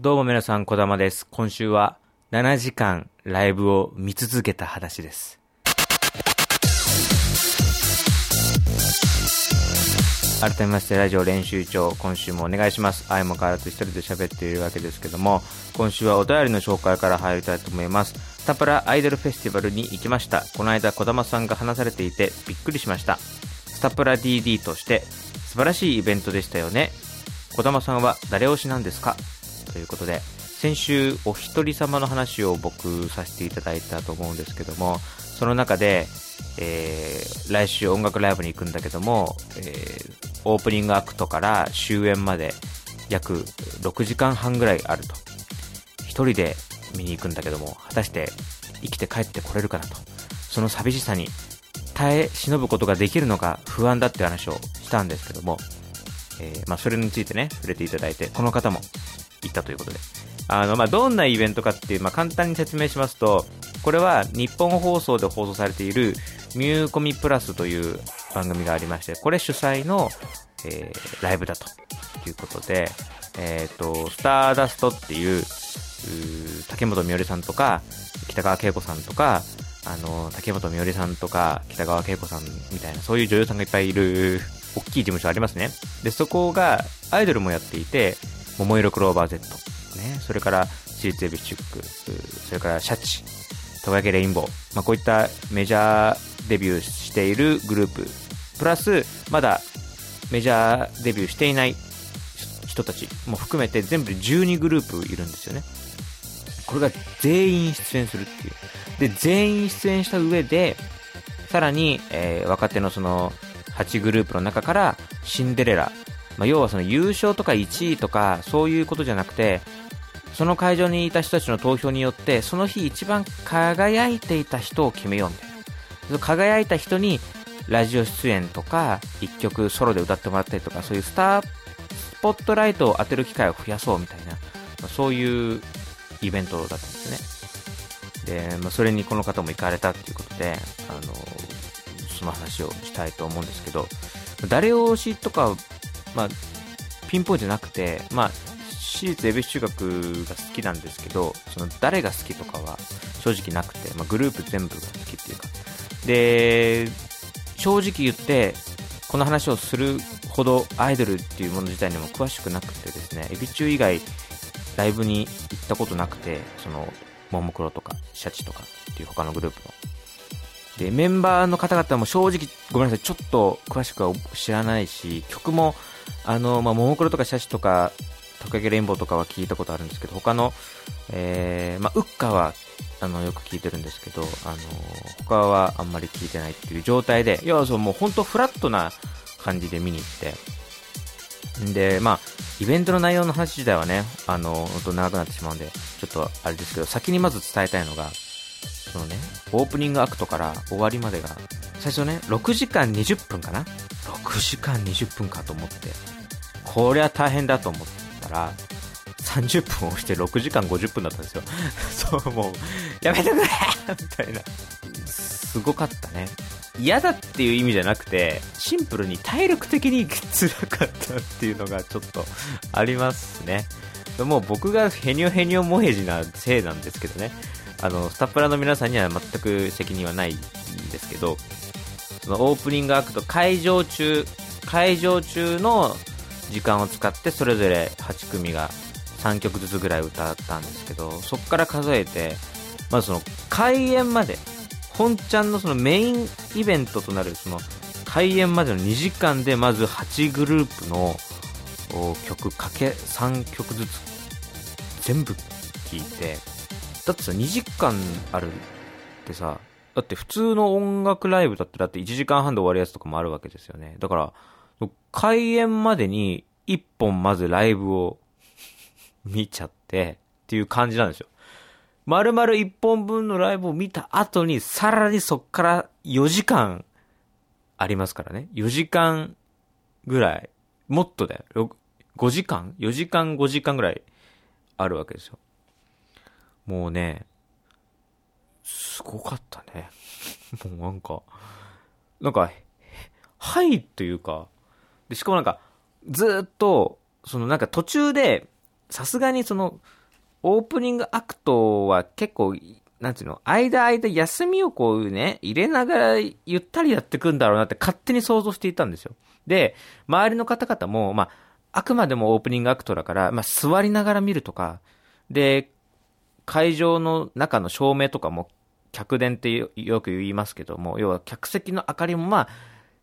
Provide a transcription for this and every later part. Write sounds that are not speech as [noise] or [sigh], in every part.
どうも皆さん、小玉です。今週は7時間ライブを見続けた話です。改めまして、ラジオ練習長、今週もお願いします。愛も変わらず一人で喋っているわけですけども、今週はお便りの紹介から入りたいと思います。スタプラアイドルフェスティバルに行きました。この間、小玉さんが話されていてびっくりしました。スタプラ DD として素晴らしいイベントでしたよね。小玉さんは誰推しなんですか？ということで、先週お一人様の話を僕させていただいたと思うんですけども、その中で、えー来週音楽ライブに行くんだけども、えーオープニングアクトから終演まで約6時間半ぐらいあると。一人で見に行くんだけども、果たして生きて帰ってこれるかなと。その寂しさに耐え忍ぶことができるのか不安だって話をしたんですけども、えーまあ、それについてね、触れていただいて、この方も行ったということで。あの、まあ、どんなイベントかっていう、まあ、簡単に説明しますと、これは日本放送で放送されているミューコミプラスという番組がありまして、これ主催の、えーライブだということで、えっ、と、スターダストっていう、う竹本美織さんとか、北川景子さんとか、あの、竹本美織さんとか、北川景子さんみたいな、そういう女優さんがいっぱいいる、大きい事務所ありますね。で、そこが、アイドルもやっていて、桃色クローバー Z、ね、それから、私立エビシュック、それから、シャチ、トカゲレインボー、まあ、こういったメジャーデビューしているグループ、プラス、まだメジャーデビューしていない人たちも含めて全部で12グループいるんですよね。これが全員出演するっていう。で、全員出演した上で、さらに、えー若手のその8グループの中からシンデレラ、まあ、要はその優勝とか1位とかそういうことじゃなくて、その会場にいた人たちの投票によって、その日一番輝いていた人を決めようみたいな。輝いた人にラジオ出演とか、一曲ソロで歌ってもらったりとか、そういうスター、スポットライトを当てる機会を増やそうみたいな、まそういうイベントだったんですね。で、まあ、それにこの方も行かれたっていうことで、あの、その話をしたいと思うんですけど、誰推しとか、まあ、ピンポイントじゃなくて、まあ、私立恵比寿中学が好きなんですけど、その誰が好きとかは正直なくて、まあ、グループ全部が好きっていうか。で、正直言って、この話をするほどアイドルっていうもの自体にも詳しくなくてですね、エビ中以外ライブに行ったことなくて、その、ももクロとか、シャチとかっていう他のグループの。で、メンバーの方々も正直、ごめんなさい、ちょっと詳しくは知らないし、曲も、あの、まあ、ももクロとかシャチとか、トカゲレインボーとかは聞いたことあるんですけど、他の、えー、まあ、ウッカは、あの、よく聞いてるんですけど、あの、他はあんまり聞いてないっていう状態で、いや、そう、もう本当フラットな感じで見に行って、んで、まあ、イベントの内容の話自体はね、あの、本当長くなってしまうんで、ちょっとあれですけど、先にまず伝えたいのが、そのね、オープニングアクトから終わりまでが、最初ね、6時間20分かな ?6 時間20分かと思って、こりゃ大変だと思ったら、30分押して6時間50分だったんですよ。[laughs] そう、もう、やめてくれみたいな。すごかったね。嫌だっていう意味じゃなくて、シンプルに体力的に辛かったっていうのがちょっとありますね。もう僕がヘニョヘニョモヘジなせいなんですけどね。あの、スタプラの皆さんには全く責任はないんですけど、そのオープニングアクト会場中、会場中の時間を使ってそれぞれ8組が3曲ずつぐらい歌ったんですけど、そこから数えて、まずその開演まで、本ちゃんのそのメインイベントとなるその開演までの2時間でまず8グループの曲かけ3曲ずつ全部聴いて、だってさ、2時間あるってさ、だって普通の音楽ライブだってだって1時間半で終わるやつとかもあるわけですよね。だから、開演までに1本まずライブを見ちゃってっていう感じなんですよ。丸々1本分のライブを見た後に、さらにそっから4時間ありますからね。4時間ぐらい。もっとだよ。5時間 ?4 時間5時間ぐらいあるわけですよ。もうね、すごかったね。[laughs] もうなんか、なんか、はいというか、で、しかもなんか、ずっと、そのなんか途中で、さすがにその、オープニングアクトは結構、なんていうの、間間休みをこうね、入れながらゆったりやってくんだろうなって勝手に想像していたんですよ。で、周りの方々も、まあ、あくまでもオープニングアクトだから、まあ、座りながら見るとか、で、会場の中の照明とかも、客電ってよく言いますけども、要は客席の明かりもまあ、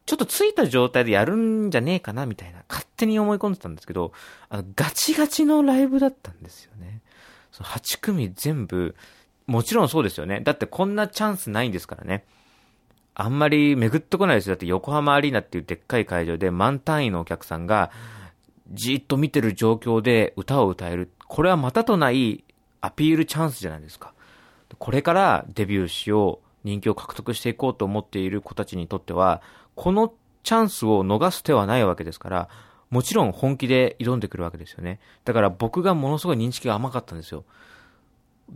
ちょっとついた状態でやるんじゃねえかな、みたいな、勝手に思い込んでたんですけど、あの、ガチガチのライブだったんですよね。その8組全部、もちろんそうですよね。だってこんなチャンスないんですからね。あんまり巡ってこないですよ。だって横浜アリーナっていうでっかい会場で満単位のお客さんがじっと見てる状況で歌を歌える。これはまたとないアピールチャンスじゃないですか。これからデビューしよう、人気を獲得していこうと思っている子たちにとっては、このチャンスを逃す手はないわけですから、もちろん本気で挑んでくるわけですよね。だから僕がものすごい認識が甘かったんですよ。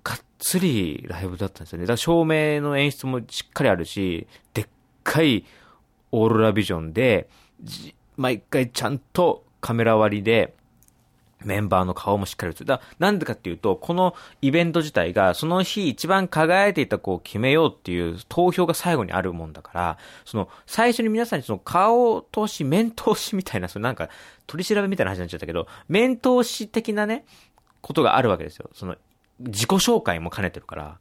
がっつりライブだったんですよね。だから照明の演出もしっかりあるし、でっかいオーロラビジョンで、毎回ちゃんとカメラ割りで、メンバーの顔もしっかり映る。だなんでかっていうと、このイベント自体が、その日一番輝いていた子を決めようっていう投票が最後にあるもんだから、その、最初に皆さんにその顔通し、面通しみたいな、そのなんか、取り調べみたいな話になっちゃったけど、面通し的なね、ことがあるわけですよ。その、自己紹介も兼ねてるから。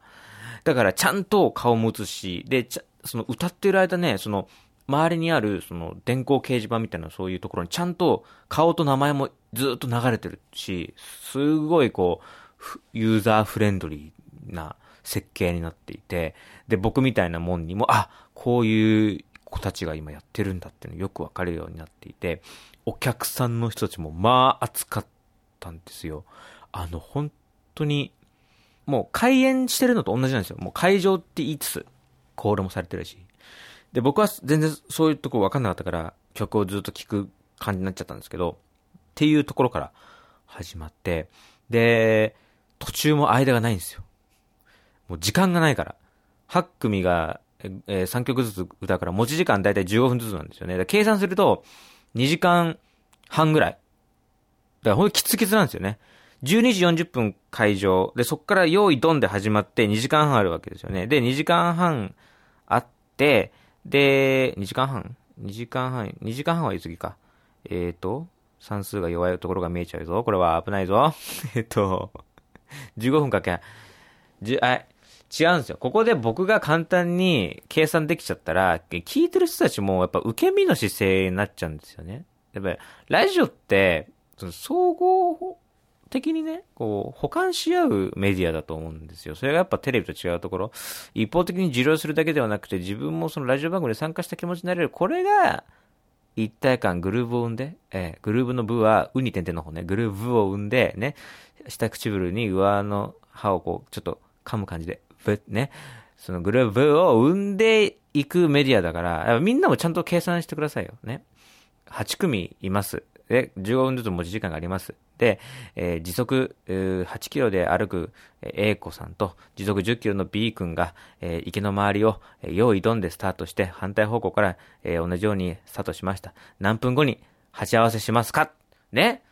だからちゃんと顔も映し、で、その歌ってる間ね、その、周りにある、その、電光掲示板みたいなそういうところにちゃんと顔と名前もずっと流れてるし、すごいこう、ユーザーフレンドリーな設計になっていて、で、僕みたいなもんにも、あ、こういう子たちが今やってるんだっていうのよくわかるようになっていて、お客さんの人たちもまあ熱かったんですよ。あの、本当に、もう開演してるのと同じなんですよ。もう会場って言いつつ、コールもされてるし。で、僕は全然そういうとこ分かんなかったから、曲をずっと聴く感じになっちゃったんですけど、っていうところから始まって、で、途中も間がないんですよ。もう時間がないから。8組が、えー、3曲ずつ歌うから、持ち時間だいたい15分ずつなんですよね。計算すると、2時間半ぐらい。だからほんときつきつなんですよね。12時40分会場。で、そっから用意ドンで始まって2時間半あるわけですよね。で、2時間半あって、で、2時間半 ?2 時間半、2時間半は言い過ぎか。えっ、ー、と、算数が弱いところが見えちゃうぞ。これは危ないぞ。[laughs] えっと、15分かけ、じあ、違うんですよ。ここで僕が簡単に計算できちゃったら、聞いてる人たちもやっぱ受け身の姿勢になっちゃうんですよね。やっぱり、ラジオって、その総合的にね、こう、保管し合うメディアだと思うんですよ。それがやっぱテレビと違うところ。一方的に受領するだけではなくて、自分もそのラジオ番組で参加した気持ちになれる。これが、一体感、グルーブを生んで、えー、グルーブの部は、ウに点々の方ね、グルーブを生んで、ね、下唇に上の歯をこう、ちょっと噛む感じで、ぶね、そのグルーブを生んでいくメディアだから、みんなもちゃんと計算してくださいよ。ね。8組います。で、15分ずつ持ち時間があります。で、えー、時速8キロで歩く A 子さんと時速10キロの B 君が、えー、池の周りを、え、用意ドンでスタートして反対方向から、えー、同じようにスタートしました。何分後に鉢合わせしますか？ね？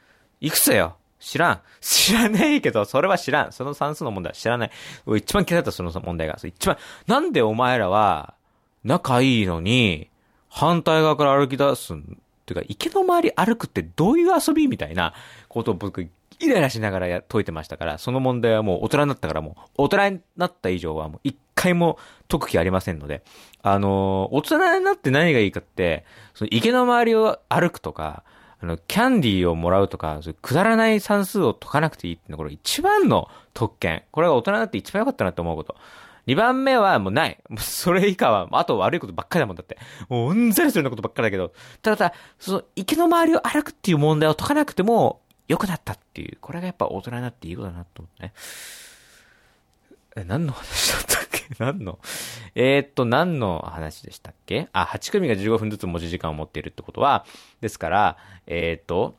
いくつよ知らん。知らねえけど、それは知らん。その算数の問題は知らない。一番嫌いだった、その問題が。一番、なんでお前らは、仲いいのに、反対側から歩き出すん？ていうか、池の周り歩くってどういう遊びみたいなことを僕、イライラしながら解いてましたから、その問題はもう大人になったからもう、大人になった以上はもう一回も解く気ありませんので、あのー、大人になって何がいいかって、その池の周りを歩くとか、あの、キャンディーをもらうとか、くだらない算数を解かなくていいっていうのは、これ一番の特権。これが大人になって一番良かったなって思うこと。2番目はもうない。それ以下は、あと悪いことばっかりだもんだって。もううんざりするようなことばっかりだけど、ただた、その池の周りを歩くっていう問題を解かなくても良くなったっていう、これがやっぱ大人になっていいことだなと思ってね。え、何の話だったっけ？[laughs] 何の？えー、っと、何の話でしたっけ？あ、8組が15分ずつ持ち時間を持っているってことは、ですから、えー、っと、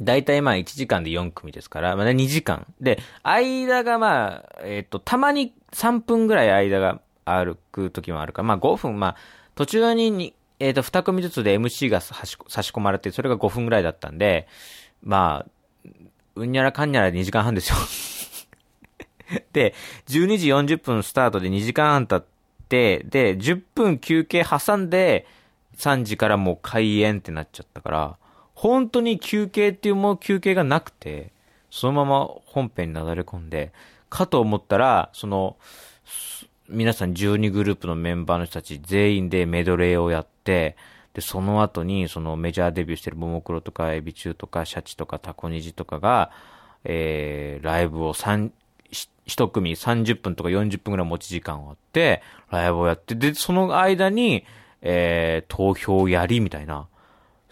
だいたいまあ1時間で4組ですから、まあ、2時間。で、間がまあ、えっ、ー、と、たまに3分ぐらい間が歩く時もあるから、まあ5分、まあ、途中ににえっ、ー、と、2組ずつで MC が差し込まれて、それが5分ぐらいだったんで、まあ、うんにゃらかんにゃらで2時間半ですよ。[laughs] で、12時40分スタートで2時間半経って、で、10分休憩挟んで、3時からもう開演ってなっちゃったから、本当に休憩っていうも休憩がなくて、そのまま本編になだれ込んで、かと思ったら、その、皆さん12グループのメンバーの人たち全員でメドレーをやって、で、その後に、そのメジャーデビューしてるももクロとかエビチューとかシャチとかタコニジとかが、えー、ライブを3、一組30分とか40分ぐらい持ち時間をあって、ライブをやって、で、その間に、えー、投票やりみたいな。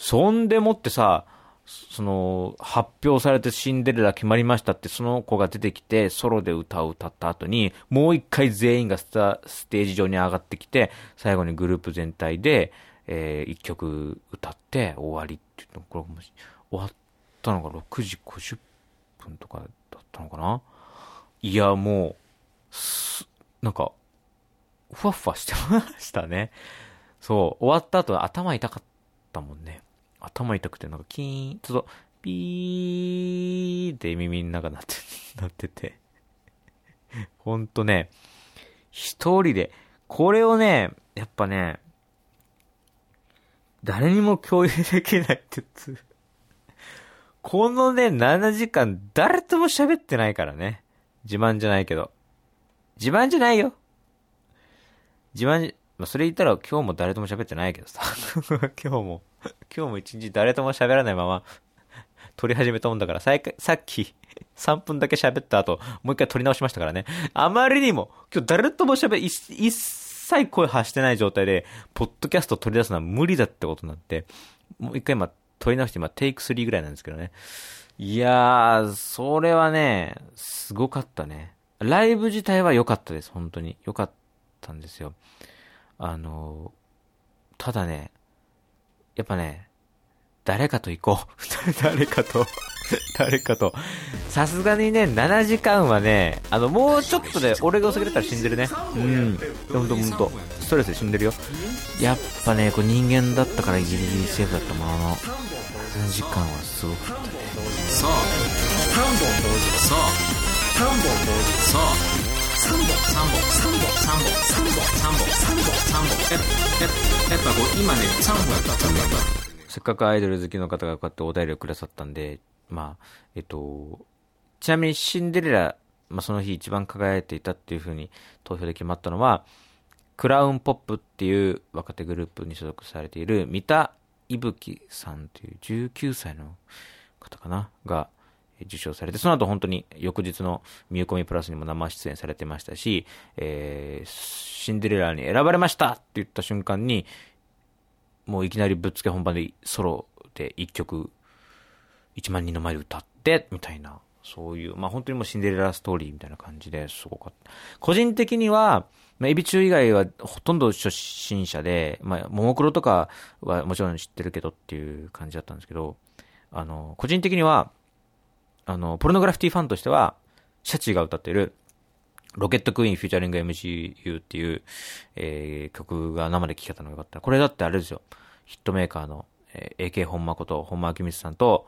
そんでもってさ、その、発表されてシンデレラ決まりましたって、その子が出てきて、ソロで歌を歌った後に、もう一回全員がスタステージ上に上がってきて、最後にグループ全体で、えー、一曲歌って終わりっていうの、これ終わったのが6時50分とかだったのかな？いや、もう、なんか、ふわふわしてましたね。そう、終わった後頭痛かったもんね。頭痛くてなんかキーン、ちょっと、ピーって耳の中なって、[laughs] なってて。ほんとね、一人で、これをね、やっぱね、誰にも共有できないってつ。このね、7時間誰とも喋ってないからね。自慢じゃないけど。自慢じゃないよ。自慢じ、まあ、それ言ったら今日も誰とも喋ってないけどさ。[laughs] 今日も、今日も一日誰とも喋らないまま [laughs] 撮り始めたもんだから、さっき [laughs] 3分だけ喋った後、もう一回撮り直しましたからね。あまりにも、今日誰とも喋、一切声発してない状態で、ポッドキャスト取り出すのは無理だってことになって、もう一回今撮り直して今テイク3ぐらいなんですけどね。いやー、それはね、すごかったね。ライブ自体は良かったです、本当に。良かったんですよ。あの、ただね、やっぱね、誰かと行こう。[laughs] 誰かと [laughs] 誰かと。さすがにね、7時間はね、あの、もうちょっとで、俺が遅れたら死んでるね。うん。ほんとほんと。ストレスで死んでるよ。やっぱね、こう人間だったからギリギリセーフだったものの、7時間はすごかったね。さあ、3本同時。さあ、3本同時。さあ、3本、3本3本3本3本3本3本3本やっぱ今ね3本やった3本やったせっかくアイドル好きの方がこうやってお便りをくださったんでまあえっとちなみにシンデレラ、まあ、その日一番輝いていたっていうふうに投票で決まったのはクラウンポップっていう若手グループに所属されている三田いぶきさんという19歳の方かなが受賞されて、その後本当に翌日のミューコミプラスにも生出演されてましたし、えー、シンデレラに選ばれましたって言った瞬間に、もういきなりぶっつけ本番でソロで一曲、1万人の前で歌って、みたいな、そういう、まあ本当にもうシンデレラストーリーみたいな感じですごかった。個人的には、まあ、エビ中以外はほとんど初心者で、まあ、ももクロとかはもちろん知ってるけどっていう感じだったんですけど、あの、個人的には、あの、ポルノグラフィティファンとしては、シャチが歌ってる、 Rocket Queen featuring MCU っていう、えー、曲が生で聴けたのがよかった。これだってあれですよ。ヒットメーカーの、えー、AK 本間こと本間昭光さんと、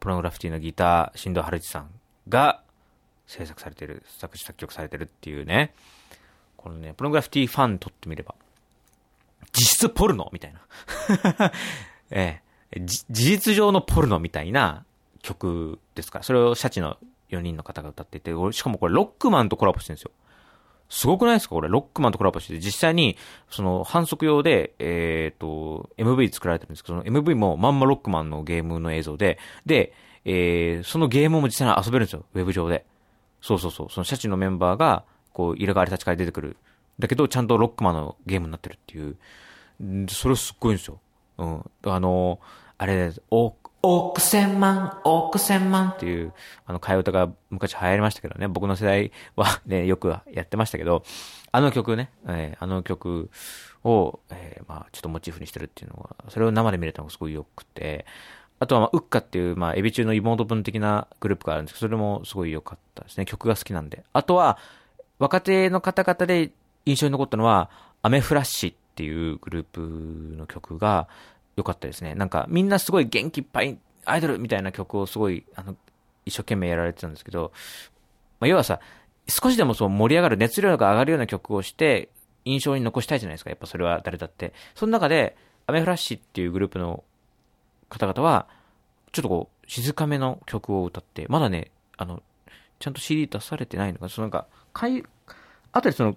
ポルノグラフィティのギター、新藤晴一さんが制作されてる、作詞作曲されてるっていうね。このね、ポルノグラフィティファンにとってみれば、実質ポルノみたいな。[laughs] ええ事実上のポルノみたいな曲ですから、それをシャチの4人の方が歌っていて、しかもこれロックマンとコラボしてるんですよ。すごくないですか？これ、ロックマンとコラボしてて、実際に、その、反則用で、えっ、ー、と、MV 作られてるんですけど、その MV もまんまロックマンのゲームの映像で、で、えー、そのゲームも実際に遊べるんですよ、ウェブ上で。そうそうそう、そのシャチのメンバーが、こう、入れ替わり立ち替わり出てくる。だけど、ちゃんとロックマンのゲームになってるっていう。それすっごいんですよ。うん。あの、あれ、オ億千万、億千万っていう、あの、替え歌が昔流行りましたけどね、僕の世代はね、[laughs] よくやってましたけど、あの曲ね、えー、あの曲を、えー、まあ、ちょっとモチーフにしてるっていうのが、それを生で見れたのがすごい良くて、あとは、まあ、ウッカっていう、まあ、エビ中の妹分的なグループがあるんですけど、それもすごい良かったですね。曲が好きなんで。あとは、若手の方々で印象に残ったのは、アメフラッシュっていうグループの曲が、良かったですね。なんか、みんなすごい元気いっぱい、アイドルみたいな曲をすごい、あの、一生懸命やられてたんですけど、まあ、要はさ、少しでもそう盛り上がる、熱量が上がるような曲をして、印象に残したいじゃないですか。やっぱそれは誰だって。その中で、アメフラッシュっていうグループの方々は、ちょっとこう、静かめの曲を歌って、まだね、あの、ちゃんと CD 出されてないのか、そのなんか、かい、あとでその、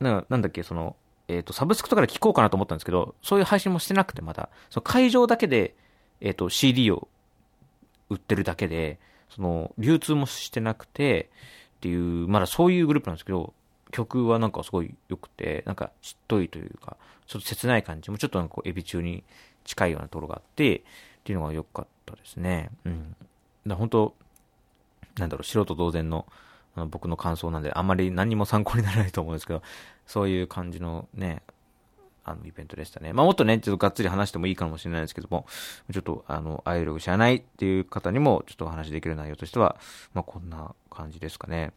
ななんだっけ、その、えっ、と、サブスクとかで聴こうかなと思ったんですけど、そういう配信もしてなくて、まだ。その会場だけで、えっ、ー、と、CD を売ってるだけで、その、流通もしてなくて、っていう、まだそういうグループなんですけど、曲はなんかすごい良くて、なんかしっとりというか、ちょっと切ない感じも、ちょっとなんか、エビ中に近いようなところがあって、っていうのが良かったですね。うん。だ本当なんだろう、素人同然の、僕の感想なんで、あんまり何も参考にならないと思うんですけど、そういう感じのね、あの、イベントでしたね。まあ、もっとね、ちょっとがっつり話してもいいかもしれないですけども、ちょっと、あの、アイドル知らないっていう方にも、ちょっとお話できる内容としては、まあ、こんな感じですかね。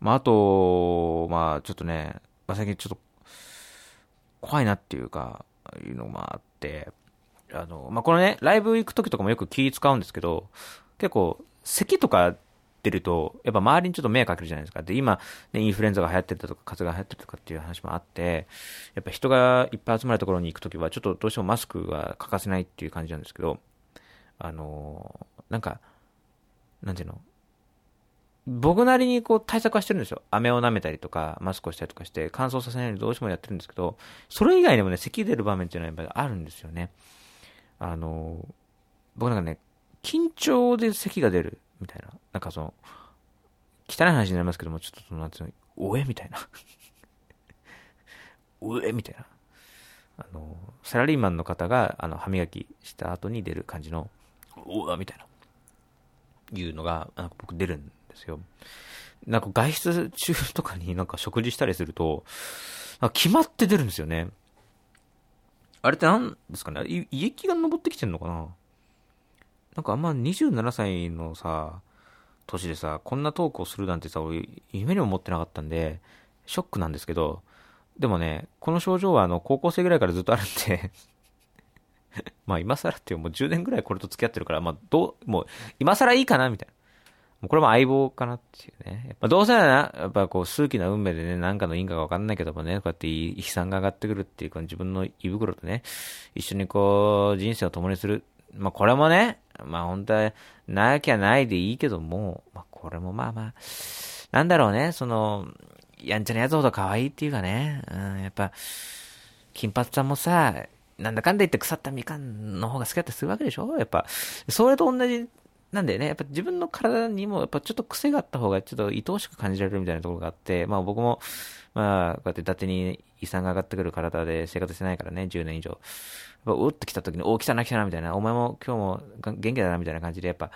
まあ、あと、まあ、ちょっとね、まあ、最近ちょっと、怖いなっていうか、いうのもあって、あの、まあ、このね、ライブ行く時とかもよく気使うんですけど、結構、咳とかってると、やっぱ周りにちょっと迷惑かけるじゃないですか。で、今、ね、インフルエンザが流行ってるとか、風邪が流行ってるとかっていう話もあって、やっぱ人がいっぱい集まるところに行くときは、ちょっとどうしてもマスクは欠かせないっていう感じなんですけど、あのー、なんか、なんていうの？僕なりにこう対策はしてるんですよ。飴を舐めたりとか、マスクをしたりとかして、乾燥させないようにどうしてもやってるんですけど、それ以外でもね、咳出る場面っていうのはやっぱりあるんですよね。あの、僕なんかね、緊張で咳が出るみたいな。なんかその、汚い話になりますけども、ちょっとその、なんていうの、おえみたいな。[laughs] おえみたいな。あの、サラリーマンの方が、あの、歯磨きした後に出る感じの、おわみたいな。いうのが、なんか僕出るんですよ。なんか外出中とかになんか食事したりすると、決まって出るんですよね。あれって何ですかね？胃液が登ってきてんのかな？なんかあんま27歳のさ、年でさ、こんなトークをするなんてさ、俺、夢にも思ってなかったんで、ショックなんですけど、でもね、この症状はあの、高校生ぐらいからずっとあるんで [laughs] まあ今更っていうもう10年ぐらいこれと付き合ってるから、まあどう、もう今更いいかなみたいな。もうこれも相棒かなっていうね。やっぱどうせなら、やっぱこう数奇な運命でね、なんかの因果がわかんないけどもね、こうやって悲惨が上がってくるっていう、この自分の胃袋とね、一緒にこう、人生を共にする。まあこれもね、まあ本当は、なきゃないでいいけども、まあこれもまあまあ、なんだろうね、その、やんちゃなやつほど可愛いっていうかね、うん、やっぱ、金髪さんもさ、なんだかんだ言って腐ったみかんの方が好きだったりするわけでしょ？やっぱ、それと同じなんでね、やっぱ自分の体にも、やっぱちょっと癖があった方が、ちょっと愛おしく感じられるみたいなところがあって、まあ僕も、まあ、こうやって伊達に遺産が上がってくる体で生活してないからね、10年以上。やっぱ、うっと来た時に、お、来たな来たな、みたいな、お前も今日も元気だな、みたいな感じで、やっぱ、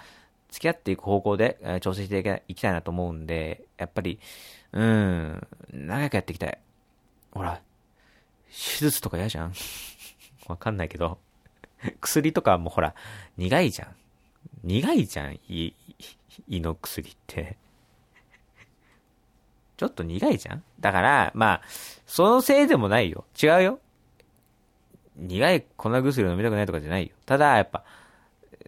付き合っていく方向で、えー、調整していきたいなと思うんで、やっぱり、うん、長くやっていきたい。ほら、手術とか嫌じゃん？[laughs] わかんないけど。薬とかもほら、苦いじゃん。苦いじゃん、胃、胃の薬って。[laughs] ちょっと苦いじゃん？だから、まあ、そのせいでもないよ。違うよ。苦い粉薬飲みたくないとかじゃないよ。ただ、やっぱ、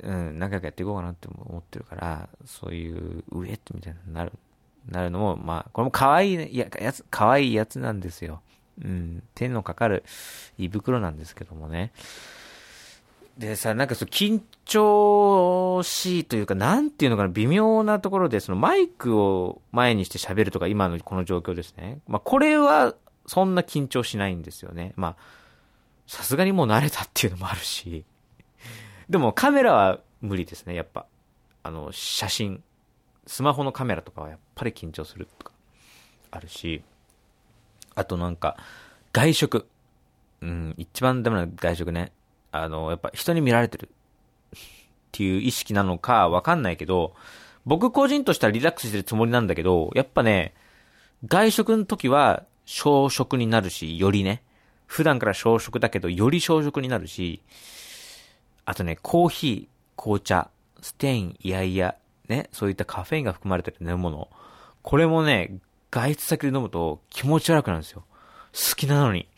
うん、仲良くやっていこうかなって思ってるから、そういうウエットみたいになる、なるのも、まあ、これも可愛い、いや、やつ、可愛いやつなんですよ。うん、手のかかる胃袋なんですけどもね。でさ、なんかそう、緊張しいというか、なんていうのかな、微妙なところで、そのマイクを前にして喋るとか、今のこの状況ですね。まあ、これは、そんな緊張しないんですよね。まあ、さすがにもう慣れたっていうのもあるし。でもカメラは無理ですね、やっぱ。あの、写真。スマホのカメラとかはやっぱり緊張するとか、あるし。あとなんか、外食。うん、一番ダメな外食ね。あの、やっぱ人に見られてるっていう意識なのかわかんないけど、僕個人としてはリラックスしてるつもりなんだけど、やっぱね、外食の時は小食になるし、よりね、普段から小食だけど、より小食になるし、あとね、コーヒー、紅茶、ステイン、いやいや、ね、そういったカフェインが含まれてる飲み物。これもね、外出先で飲むと気持ち悪くなるんですよ。好きなのに。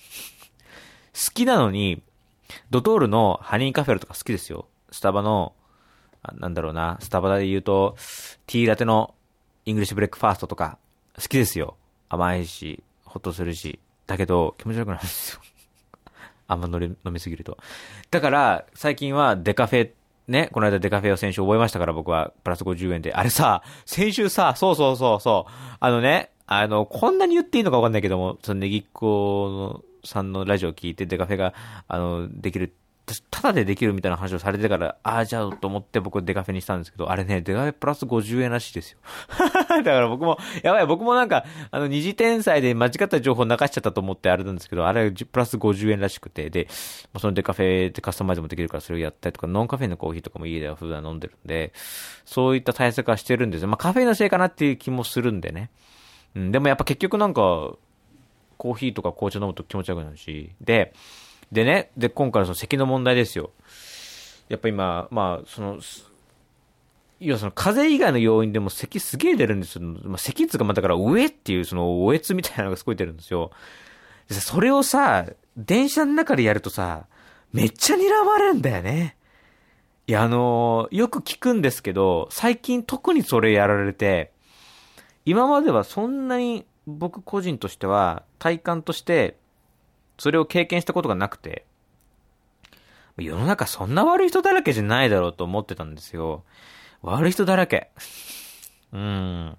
好きなのに、ドトールのハニーカフェラとか好きですよ。スタバの、なんだろうな、スタバで言うと、ティーラテの English Breakfast とか、好きですよ。甘いし、ほっとするし。だけど、気持ち悪くなるんですよ。[laughs] あんま飲み飲みすぎると。だから、最近はデカフェ、ね、この間デカフェを先週覚えましたから僕は、プラス50円で。あれさ、先週さ、そうそうそうそう、あのね、あの、こんなに言っていいのかわかんないけども、そのネギっ子のさんのラジオを聞いてデカフェが、あの、できる、ただでできるみたいな話をされてから、ああ、じゃあと思って僕デカフェにしたんですけど、あれね、デカフェプラス50円らしいですよ。[laughs] だから僕も、やばい、僕もなんか、あの、二次天才で間違った情報流しちゃったと思ってあれなんですけど、あれプラス50円らしくて、で、そのデカフェでカスタマイズもできるからそれをやったりとか、ノンカフェのコーヒーとかも家では普段飲んでるんで、そういった対策はしてるんですよ。まあカフェのせいかなっていう気もするんでね。うん、でもやっぱ結局なんか、コーヒーとか紅茶飲むと気持ち悪くなるし、で、でね、で、今回のその咳の問題ですよ。やっぱ今、まあ、その、要はその風邪以外の要因でも咳すげえ出るんですよ。まあ、咳っつか、まあだから上っていうそのおえつみたいなのがすごい出るんですよ。でそれをさ、電車の中でやるとさ、めっちゃ睨まれるんだよね。いや、あのーよく聞くんですけど、最近特にそれやられて、今まではそんなに僕個人としては体感としてそれを経験したことがなくて、世の中そんな悪い人だらけじゃないだろうと思ってたんですよ。悪い人だらけ。うん。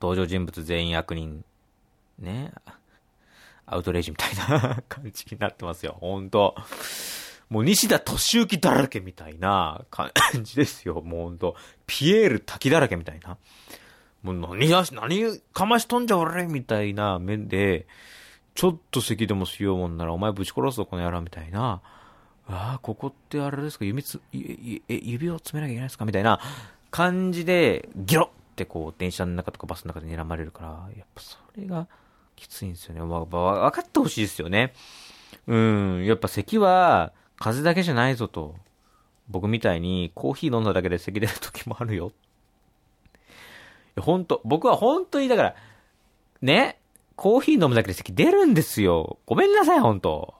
登場人物全員悪人。ね。アウトレイジみたいな [laughs] 感じになってますよ。ほんと。もう西田敏行だらけみたいな感じですよ。もうほんと。ピエール滝だらけみたいな。もう何やし、何かましとんじゃ俺みたいな面で、ちょっと咳でもしようもんならお前ぶち殺すぞこの野郎みたいな。ああ、ここってあれですか？指つ、指を詰めなきゃいけないですか？みたいな感じで、ギョロってこう電車の中とかバスの中で睨まれるから、やっぱそれがきついんですよね。わ、わ、分かってほしいですよね。うん、やっぱ咳は風邪だけじゃないぞと。僕みたいにコーヒー飲んだだけで咳出る時もあるよ。本当僕は本当にだから、ね、コーヒー飲むだけで咳出るんですよ。ごめんなさい、本当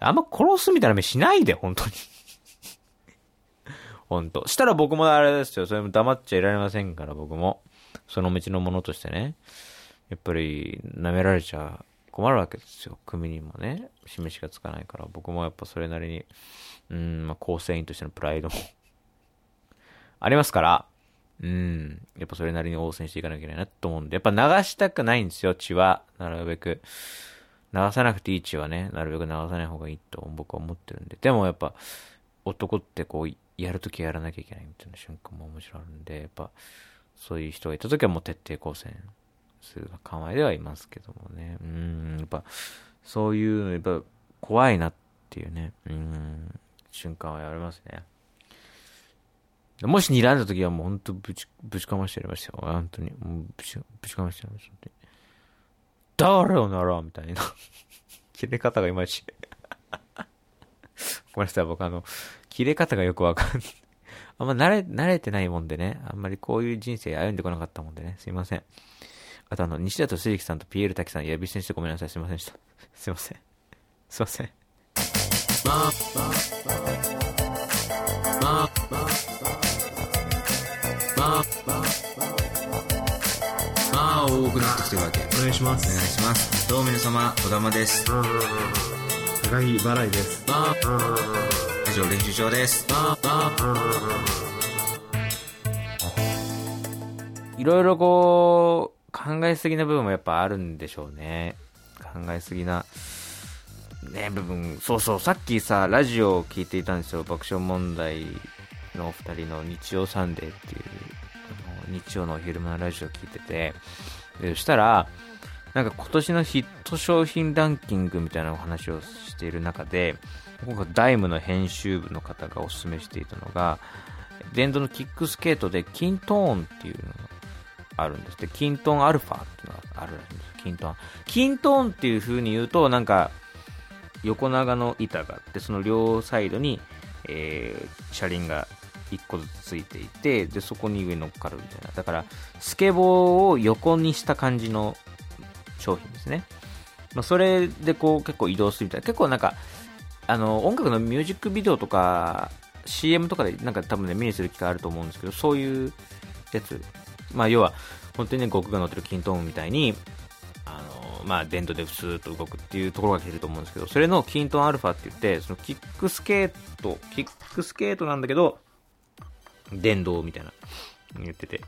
あんま殺すみたいな目しないで、本当に。[laughs] 本当したら僕もあれですよ。それも黙っちゃいられませんから、僕も。その道のものとしてね。やっぱり、舐められちゃ困るわけですよ。組にもね。示しがつかないから、僕もやっぱそれなりに、うん、まあ、構成員としてのプライドもありますから、うん。やっぱそれなりに応戦していかなきゃいけないなと思うんで、やっぱ流したくないんですよ、血は。なるべく。流さなくていい血はね、なるべく流さない方がいいと僕は思ってるんで。でもやっぱ、男ってこう、やるときやらなきゃいけないみたいな瞬間ももちろんで、やっぱ、そういう人がいたときはもう徹底抗戦する構えではいますけどもね。うん、やっぱ、そういうの、やっぱ、怖いなっていうね、うん、瞬間はありますね。もし睨んだ時はもう本当ぶち、ぶちかましてやりましたよ。本当に。もうぶち、ぶちかましてやりました。本当に誰をならみたいな。[laughs] 切れ方がいまいち。[laughs] ごめんなさい、僕あの、切れ方がよくわかんない。あんま慣れ、慣れてないもんでね。あんまりこういう人生歩んでこなかったもんでね。すいません。あとあの、西田敏行さんとピエール滝さん、呼び捨てしてごめんなさい。すいませんでした。[laughs] すいません。すいません。まあ、多くなってきてるわけ。お願いしまお願いす。します。どうも皆様、小玉です。高木払いです。ラジオ練習場です。いろいろこう、考えすぎな部分もやっぱあるんでしょうね。考えすぎな、ね、部分。そうそう、さっきさ、ラジオを聞いていたんですよ。爆笑問題のお二人の日曜サンデーっていう、日曜のお昼間のラジオを聞いてて、でそしたら、なんか今年のヒット商品ランキングみたいなお話をしている中で、今回ダイムの編集部の方がお勧めしていたのが、電動のキックスケートでキントーンっていうのがあるんです。で、キントーンアルファっていうのがあるらしいんです。キントーン。キントーンっていう風に言うと、なんか、横長の板があって、その両サイドに、えー車輪が1個ずつついていて、で、そこに上に乗っかるみたいな。だから、スケボーを横にした感じの商品ですね。まあ、それでこう結構移動するみたいな。結構なんか、あの、音楽のミュージックビデオとか、CM とかでなんか多分ね目にする機会あると思うんですけどそういうやつ、まあ、要は本当にね極が乗ってるキントーンみたいにあの、まあ、電動でスーッと動くっていうところが来ると思うんですけどそれのキントーンアルファって言ってそのキックスケートキックスケートなんだけど電動みたいな言ってて。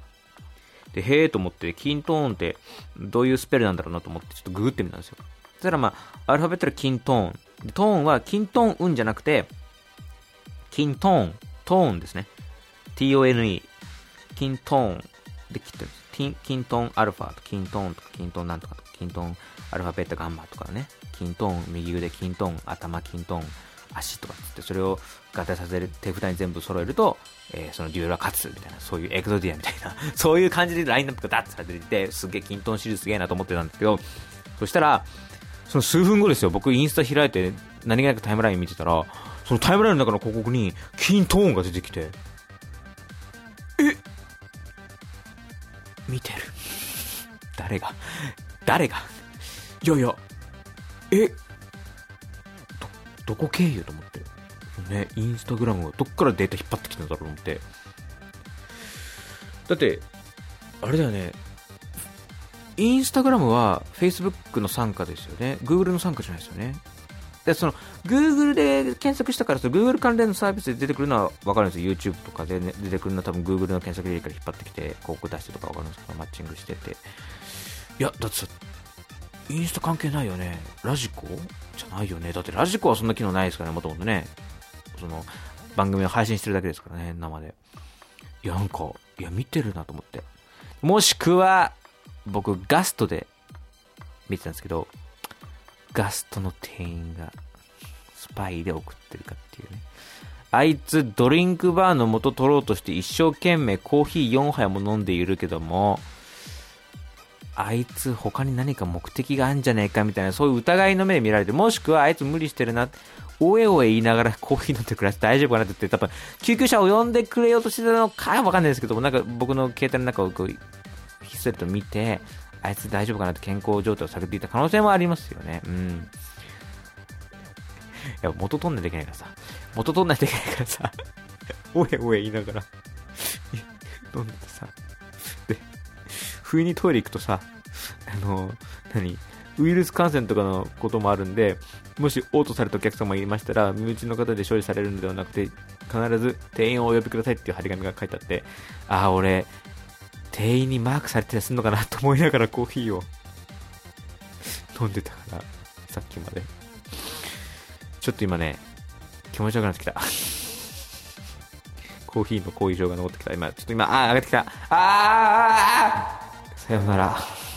でへえと思ってキントーンってどういうスペルなんだろうなと思ってちょっとググってみたんですよ。そしたらまあアルファベットでキントーン。でトーンはキントーン運じゃなくてキントーン。トーンですね。T-O-N-E キントーン。で切ってるんです。キントーンアルファとキントーンとかキントーンなんとかとかキントーンアルファベータガンマとかね。キントーン右腕キントーン頭キントーン。足とかつってそれを合体させる手札に全部揃えると、えーそのデュエルは勝つみたいなそういうエクゾディアみたいな [laughs] そういう感じでラインナップがダッとされていてすげえキントーンシリーズすげえなと思ってたんですけどそしたらその数分後ですよ。僕インスタ開いて何気なくタイムライン見てたらそのタイムラインの中の広告にキントーンが出てきてえ？見てる。誰が？誰が？いやいや。え？どこ経由と思って。ねインスタグラムがどっからデータ引っ張ってきたんだろうと思って。だってあれだよね。インスタグラムは Facebook の参加ですよね。Google の参加じゃないですよね。でその Google で検索したからその Google 関連のサービスで出てくるのは分かるんですよ。YouTube とかで、ね、出てくるのは多分 Google の検索履歴から引っ張ってきて広告出してとか分かるんですけどマッチングしてて。いやだってさインスタ関係ないよね。ラジコ？じゃないよね。だってラジコはそんな機能ないですからねもともとね。その番組を配信してるだけですからね生で。いやなんかいや見てるなと思って。もしくは僕ガストで見てたんですけどガストの店員がスパイで送ってるかっていうね。あいつドリンクバーの元取ろうとして一生懸命コーヒー4杯も飲んでいるけどもあいつ他に何か目的があるんじゃねえかみたいなそういう疑いの目で見られてもしくはあいつ無理してるなおえおえ言いながらコーヒー飲んでくれて大丈夫かなって言って多分救急車を呼んでくれようとしてたのかわかんないですけどもなんか僕の携帯の中をこうひっそりと見てあいつ大丈夫かなって健康状態を探っていた可能性もありますよね。うん。いや元取んないといけないからさ。元取んないといけないからさ。[laughs] おえおえ言いながら。[laughs] 飲んでてさ。不意にトイレ行くとさあの何ウイルス感染とかのこともあるんでもし嘔吐されたお客様がいましたら身内の方で処理されるのではなくて必ず店員をお呼びくださいっていう張り紙が書いてあってああ俺店員にマークされてたりするのかなと思いながらコーヒーを飲んでたからさっきまで。ちょっと今ね気持ちよくなってきた。コーヒーの後遺症が残ってきた。今ちょっと今ああ上がってきた。あーさよなら。